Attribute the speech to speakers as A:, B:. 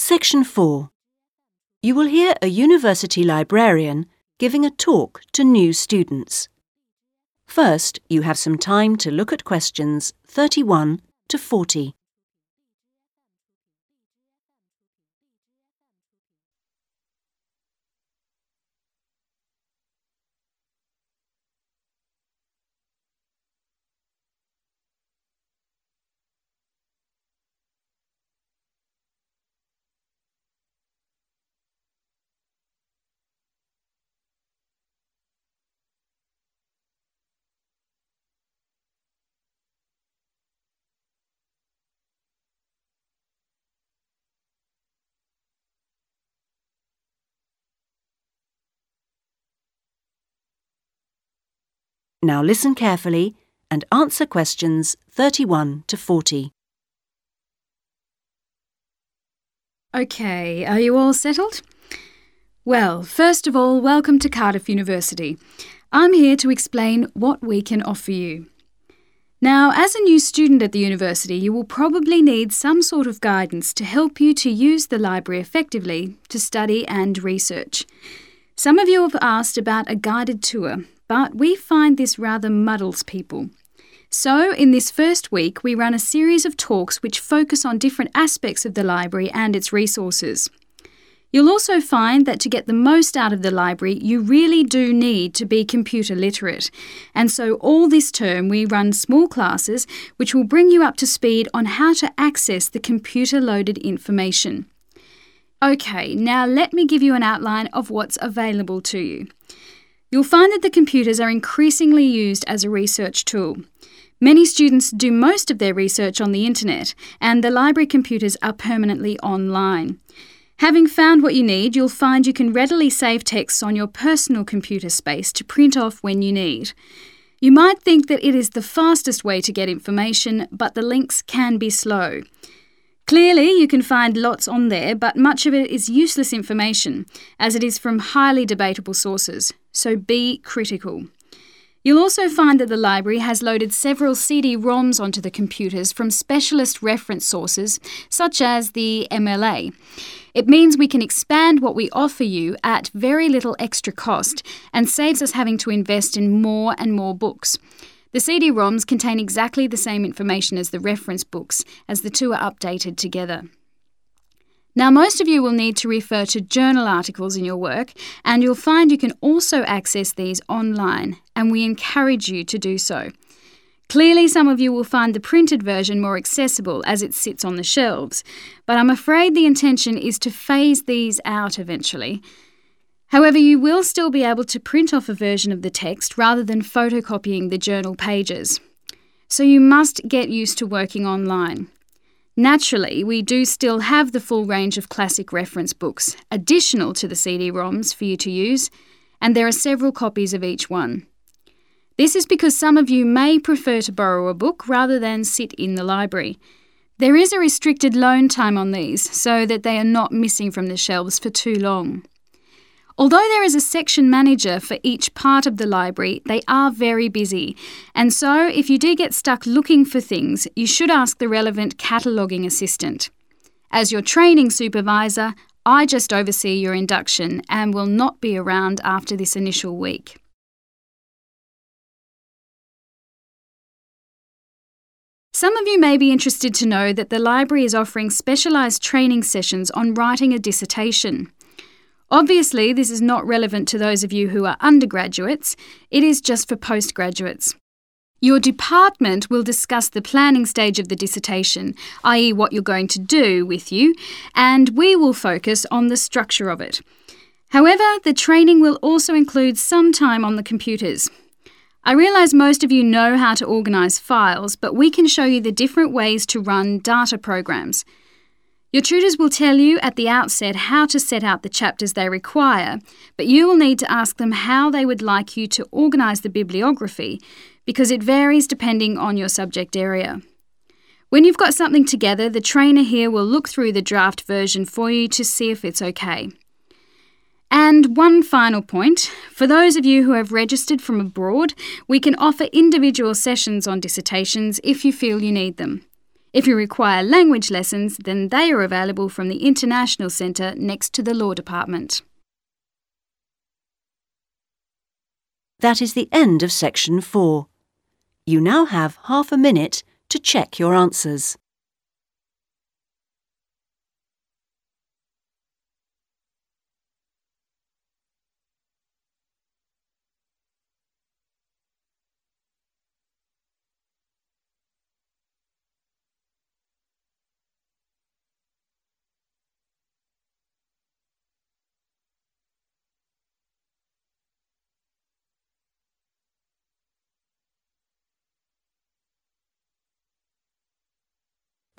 A: Section 4. You will hear a university librarian giving a talk to new students. First, you have some time to look at questions 31 to 40. Now listen carefully and answer questions 31 to 40.
B: Okay, are you all settled? Well, first of all, welcome to Cardiff University. I'm here to explain what we can offer you. Now, as a new student at the university, you will probably need some sort of guidance to help you to use the library effectively to study and research. Some of you have asked about a guided tour, but we find this rather muddles people. So, in this first week, we run a series of talks which focus on different aspects of the library and its resources. You'll also find that to get the most out of the library, you really do need to be computer literate. And so, all this term, we run small classes which will bring you up to speed on how to access the computer loaded information. Okay, now let me give you an outline of what's available to you. You'll find that the computers are increasingly used as a research tool. Many students do most of their research on the internet, and the library computers are permanently online. Having found what you need, you'll find you can readily save texts on your personal computer space to print off when you need. You might think that it is the fastest way to get information, but the links can be slow. Clearly, you can find lots on there, but much of it is useless information, as it is from highly debatable sources, so be critical. You'll also find that the library has loaded several CD ROMs onto the computers from specialist reference sources, such as the MLA. It means we can expand what we offer you at very little extra cost and saves us having to invest in more and more books. The CD ROMs contain exactly the same information as the reference books, as the two are updated together. Now, most of you will need to refer to journal articles in your work, and you'll find you can also access these online, and we encourage you to do so. Clearly, some of you will find the printed version more accessible as it sits on the shelves, but I'm afraid the intention is to phase these out eventually. However, you will still be able to print off a version of the text rather than photocopying the journal pages. So you must get used to working online. Naturally, we do still have the full range of classic reference books, additional to the CD ROMs for you to use, and there are several copies of each one. This is because some of you may prefer to borrow a book rather than sit in the library. There is a restricted loan time on these so that they are not missing from the shelves for too long. Although there is a section manager for each part of the library, they are very busy. And so, if you do get stuck looking for things, you should ask the relevant cataloguing assistant. As your training supervisor, I just oversee your induction and will not be around after this initial week. Some of you may be interested to know that the library is offering specialised training sessions on writing a dissertation. Obviously, this is not relevant to those of you who are undergraduates, it is just for postgraduates. Your department will discuss the planning stage of the dissertation, i.e., what you're going to do with you, and we will focus on the structure of it. However, the training will also include some time on the computers. I realise most of you know how to organise files, but we can show you the different ways to run data programs. Your tutors will tell you at the outset how to set out the chapters they require, but you will need to ask them how they would like you to organise the bibliography because it varies depending on your subject area. When you've got something together, the trainer here will look through the draft version for you to see if it's okay. And one final point for those of you who have registered from abroad, we can offer individual sessions on dissertations if you feel you need them. If you require language lessons, then they are available from the International Centre next to the Law Department.
A: That is the end of section 4. You now have half a minute to check your answers.